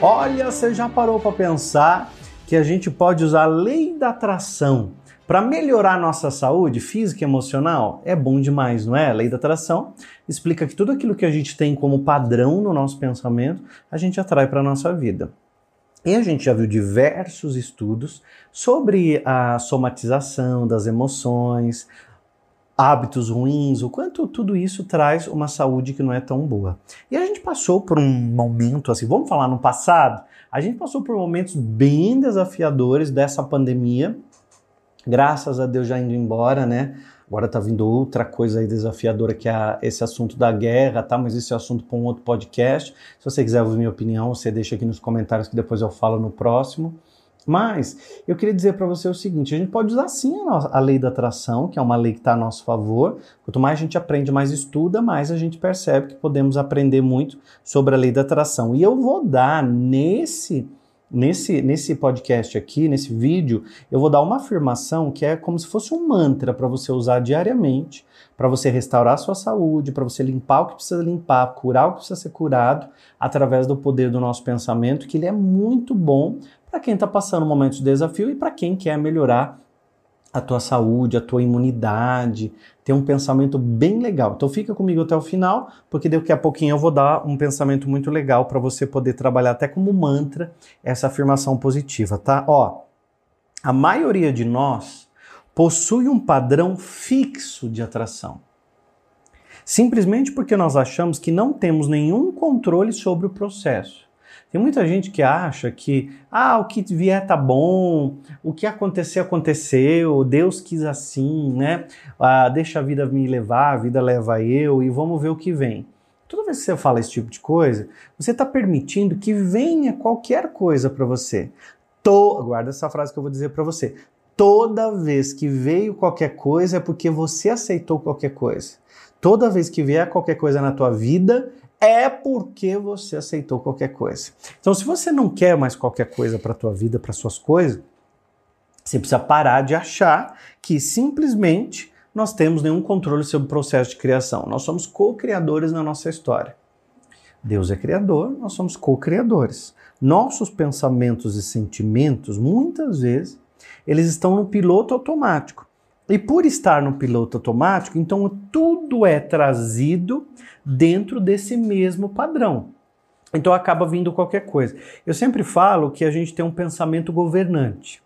Olha, você já parou para pensar que a gente pode usar a lei da atração para melhorar nossa saúde física e emocional? É bom demais, não é? A lei da atração explica que tudo aquilo que a gente tem como padrão no nosso pensamento, a gente atrai para a nossa vida. E a gente já viu diversos estudos sobre a somatização das emoções, hábitos ruins, o quanto tudo isso traz uma saúde que não é tão boa. E a gente passou por um momento assim, vamos falar no passado, a gente passou por momentos bem desafiadores dessa pandemia, graças a Deus já indo embora, né? Agora tá vindo outra coisa aí desafiadora que é esse assunto da guerra, tá? Mas esse é assunto para um outro podcast. Se você quiser ouvir minha opinião, você deixa aqui nos comentários que depois eu falo no próximo. Mas eu queria dizer para você o seguinte: a gente pode usar sim a, nossa, a lei da atração, que é uma lei que está a nosso favor. Quanto mais a gente aprende, mais estuda, mais a gente percebe que podemos aprender muito sobre a lei da atração. E eu vou dar nesse nesse, nesse podcast aqui, nesse vídeo, eu vou dar uma afirmação que é como se fosse um mantra para você usar diariamente, para você restaurar a sua saúde, para você limpar o que precisa limpar, curar o que precisa ser curado, através do poder do nosso pensamento, que ele é muito bom para quem está passando um momento de desafio e para quem quer melhorar a tua saúde, a tua imunidade, ter um pensamento bem legal. Então fica comigo até o final, porque daqui a pouquinho eu vou dar um pensamento muito legal para você poder trabalhar até como mantra essa afirmação positiva, tá? Ó, a maioria de nós possui um padrão fixo de atração. Simplesmente porque nós achamos que não temos nenhum controle sobre o processo. Tem muita gente que acha que ah, o que vier tá bom, o que acontecer aconteceu, Deus quis assim, né? Ah, deixa a vida me levar, a vida leva eu e vamos ver o que vem. Toda vez que você fala esse tipo de coisa, você está permitindo que venha qualquer coisa para você. To... Guarda essa frase que eu vou dizer para você. Toda vez que veio qualquer coisa é porque você aceitou qualquer coisa. Toda vez que vier qualquer coisa na tua vida é porque você aceitou qualquer coisa. Então, se você não quer mais qualquer coisa para a tua vida, para suas coisas, você precisa parar de achar que simplesmente nós temos nenhum controle sobre o processo de criação. Nós somos co-criadores na nossa história. Deus é criador, nós somos co-criadores. Nossos pensamentos e sentimentos, muitas vezes, eles estão no piloto automático. E por estar no piloto automático, então tudo é trazido dentro desse mesmo padrão. Então acaba vindo qualquer coisa. Eu sempre falo que a gente tem um pensamento governante.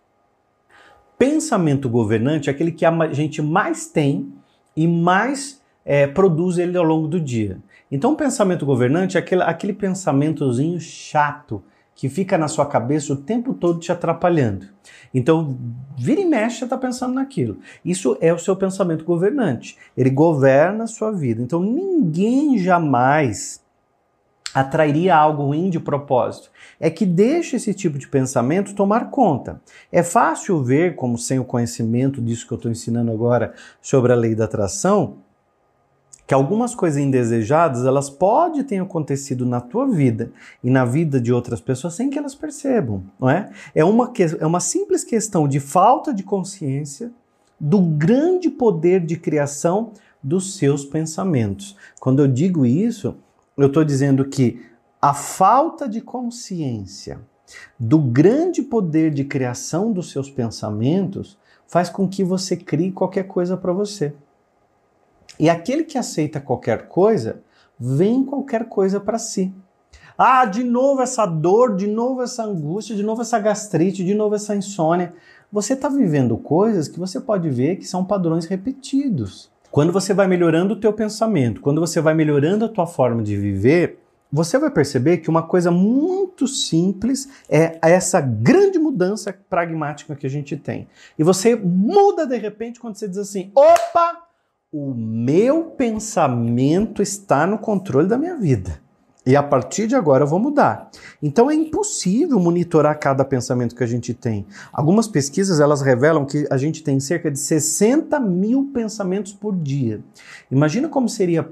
Pensamento governante é aquele que a gente mais tem e mais é, produz ele ao longo do dia. Então, o pensamento governante é aquele, aquele pensamentozinho chato que fica na sua cabeça o tempo todo te atrapalhando. Então, vira e mexe, você está pensando naquilo. Isso é o seu pensamento governante. Ele governa a sua vida. Então, ninguém jamais atrairia algo ruim de propósito. É que deixa esse tipo de pensamento tomar conta. É fácil ver, como sem o conhecimento disso que eu estou ensinando agora sobre a lei da atração, que algumas coisas indesejadas elas podem ter acontecido na tua vida e na vida de outras pessoas sem que elas percebam, não é? É uma, é uma simples questão de falta de consciência do grande poder de criação dos seus pensamentos. Quando eu digo isso, eu estou dizendo que a falta de consciência do grande poder de criação dos seus pensamentos faz com que você crie qualquer coisa para você. E aquele que aceita qualquer coisa, vem qualquer coisa para si. Ah, de novo essa dor, de novo essa angústia, de novo essa gastrite, de novo essa insônia. Você está vivendo coisas que você pode ver que são padrões repetidos. Quando você vai melhorando o teu pensamento, quando você vai melhorando a tua forma de viver, você vai perceber que uma coisa muito simples é essa grande mudança pragmática que a gente tem. E você muda de repente quando você diz assim: opa, o meu pensamento está no controle da minha vida. E a partir de agora eu vou mudar. Então é impossível monitorar cada pensamento que a gente tem. Algumas pesquisas elas revelam que a gente tem cerca de 60 mil pensamentos por dia. Imagina como seria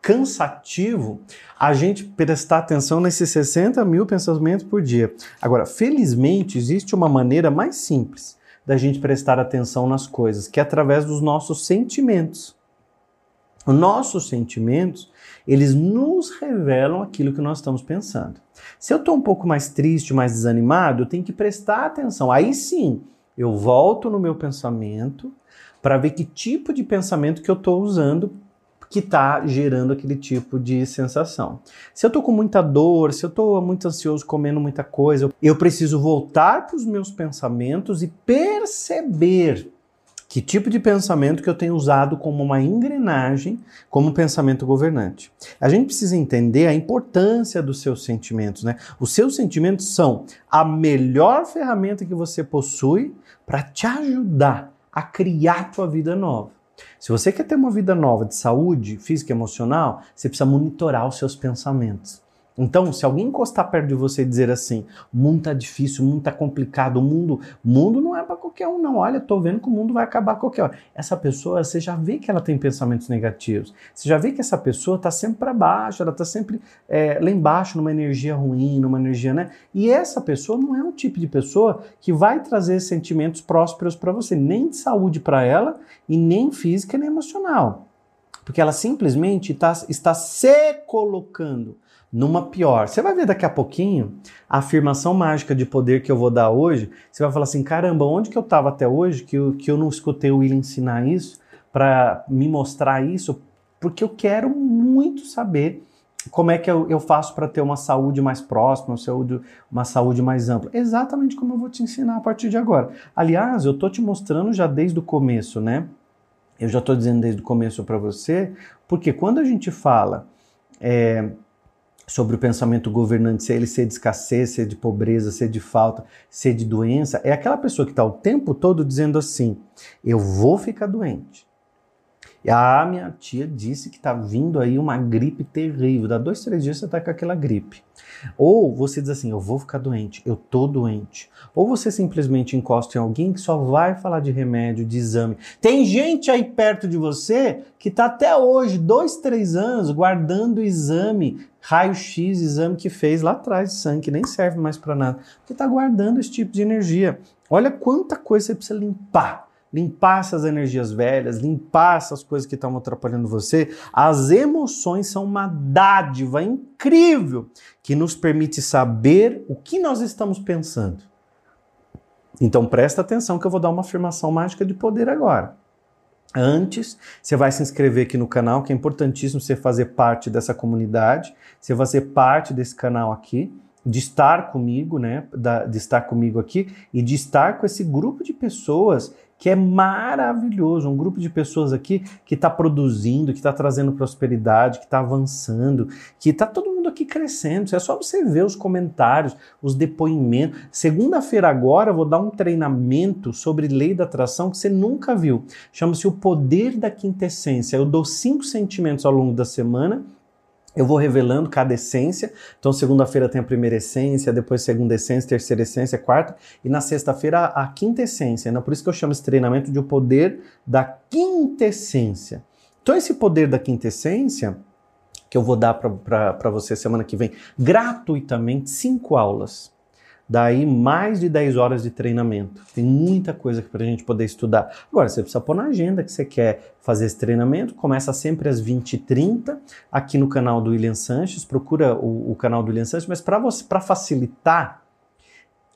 cansativo a gente prestar atenção nesses 60 mil pensamentos por dia. Agora, felizmente, existe uma maneira mais simples da gente prestar atenção nas coisas, que é através dos nossos sentimentos. Nossos sentimentos, eles nos revelam aquilo que nós estamos pensando. Se eu estou um pouco mais triste, mais desanimado, eu tenho que prestar atenção. Aí sim, eu volto no meu pensamento para ver que tipo de pensamento que eu estou usando que está gerando aquele tipo de sensação. Se eu estou com muita dor, se eu estou muito ansioso comendo muita coisa, eu preciso voltar para os meus pensamentos e perceber que tipo de pensamento que eu tenho usado como uma engrenagem, como pensamento governante. A gente precisa entender a importância dos seus sentimentos, né? Os seus sentimentos são a melhor ferramenta que você possui para te ajudar a criar a tua vida nova. Se você quer ter uma vida nova de saúde física e emocional, você precisa monitorar os seus pensamentos. Então, se alguém encostar perto de você e dizer assim, o mundo tá difícil, o mundo tá complicado, o mundo, mundo não é para qualquer um, não. Olha, tô vendo que o mundo vai acabar qualquer hora. Essa pessoa, você já vê que ela tem pensamentos negativos. Você já vê que essa pessoa tá sempre para baixo, ela tá sempre é, lá embaixo, numa energia ruim, numa energia, né? E essa pessoa não é um tipo de pessoa que vai trazer sentimentos prósperos para você, nem de saúde para ela, e nem física, nem emocional. Porque ela simplesmente tá, está se colocando numa pior. Você vai ver daqui a pouquinho a afirmação mágica de poder que eu vou dar hoje. Você vai falar assim: caramba, onde que eu estava até hoje que eu, que eu não escutei o William ensinar isso, para me mostrar isso? Porque eu quero muito saber como é que eu, eu faço para ter uma saúde mais próxima, uma saúde, uma saúde mais ampla. Exatamente como eu vou te ensinar a partir de agora. Aliás, eu estou te mostrando já desde o começo, né? Eu já estou dizendo desde o começo para você, porque quando a gente fala. É, sobre o pensamento governante, se ele ser de escassez, ser de pobreza, ser de falta, ser de doença, é aquela pessoa que está o tempo todo dizendo assim: eu vou ficar doente. E a minha tia disse que está vindo aí uma gripe terrível. Dá dois, três dias você está com aquela gripe. Ou você diz assim: eu vou ficar doente, eu tô doente. Ou você simplesmente encosta em alguém que só vai falar de remédio, de exame. Tem gente aí perto de você que está até hoje, dois, três anos, guardando exame raio-x, exame que fez lá atrás de sangue, que nem serve mais para nada, porque está guardando esse tipo de energia. Olha quanta coisa você precisa limpar. Limpar essas energias velhas, limpar essas coisas que estão atrapalhando você. As emoções são uma dádiva incrível que nos permite saber o que nós estamos pensando. Então presta atenção que eu vou dar uma afirmação mágica de poder agora. Antes, você vai se inscrever aqui no canal, que é importantíssimo você fazer parte dessa comunidade, você vai ser parte desse canal aqui, de estar comigo, né, de estar comigo aqui e de estar com esse grupo de pessoas que é maravilhoso, um grupo de pessoas aqui que está produzindo, que está trazendo prosperidade, que está avançando, que está todo mundo aqui crescendo. É só você ver os comentários, os depoimentos. Segunda-feira agora eu vou dar um treinamento sobre lei da atração que você nunca viu. Chama-se o poder da quintessência. Eu dou cinco sentimentos ao longo da semana eu vou revelando cada essência. Então, segunda-feira tem a primeira essência, depois segunda essência, terceira essência, quarta, e na sexta-feira a quinta essência. Né? Por isso que eu chamo esse treinamento de o poder da quintessência. Então, esse poder da quintessência, que eu vou dar para você semana que vem, gratuitamente, cinco aulas. Daí mais de 10 horas de treinamento. Tem muita coisa para a gente poder estudar. Agora, você precisa pôr na agenda que você quer fazer esse treinamento. Começa sempre às 20h30 aqui no canal do William Sanches. Procura o, o canal do William Sanches, mas para facilitar,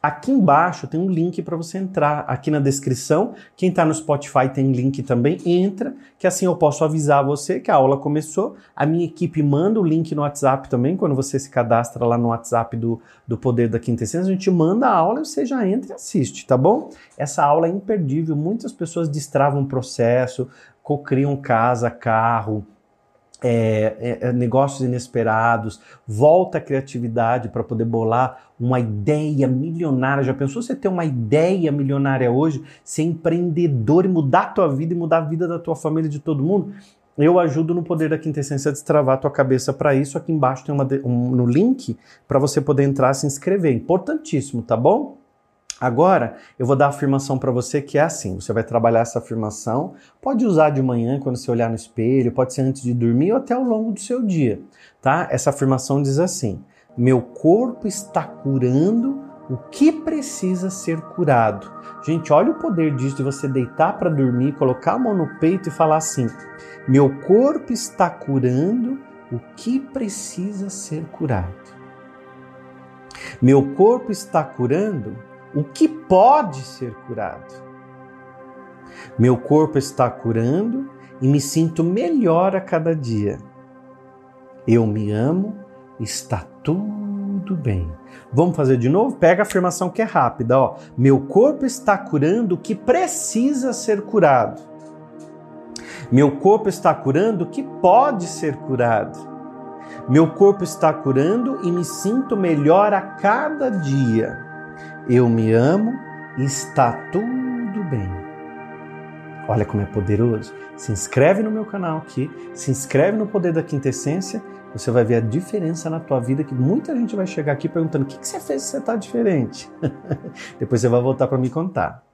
Aqui embaixo tem um link para você entrar. Aqui na descrição, quem está no Spotify tem link também. Entra, que assim eu posso avisar você que a aula começou. A minha equipe manda o link no WhatsApp também. Quando você se cadastra lá no WhatsApp do, do Poder da Quinta Essência, a gente manda a aula e você já entra e assiste, tá bom? Essa aula é imperdível. Muitas pessoas destravam o processo, cocriam casa, carro é, é, é, negócios inesperados, volta a criatividade para poder bolar uma ideia milionária. Já pensou você ter uma ideia milionária hoje, ser empreendedor e mudar a tua vida e mudar a vida da tua família e de todo mundo? Eu ajudo no Poder da Quintessência a destravar a tua cabeça para isso. Aqui embaixo tem uma, um, no link para você poder entrar e se inscrever. Importantíssimo, tá bom? Agora, eu vou dar a afirmação para você que é assim: você vai trabalhar essa afirmação, pode usar de manhã quando você olhar no espelho, pode ser antes de dormir ou até ao longo do seu dia, tá? Essa afirmação diz assim: meu corpo está curando o que precisa ser curado. Gente, olha o poder disso de você deitar para dormir, colocar a mão no peito e falar assim: Meu corpo está curando o que precisa ser curado. Meu corpo está curando o que pode ser curado. Meu corpo está curando e me sinto melhor a cada dia. Eu me amo, está tudo bem. Vamos fazer de novo? Pega a afirmação que é rápida, ó. Meu corpo está curando o que precisa ser curado. Meu corpo está curando o que pode ser curado. Meu corpo está curando e me sinto melhor a cada dia. Eu me amo e está tudo bem. Olha como é poderoso. Se inscreve no meu canal aqui, se inscreve no Poder da Quintessência, você vai ver a diferença na tua vida que muita gente vai chegar aqui perguntando: o que, que você fez se você está diferente? Depois você vai voltar para me contar.